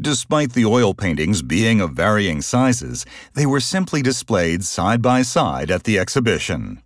Despite the oil paintings being of varying sizes, they were simply displayed side by side at the exhibition.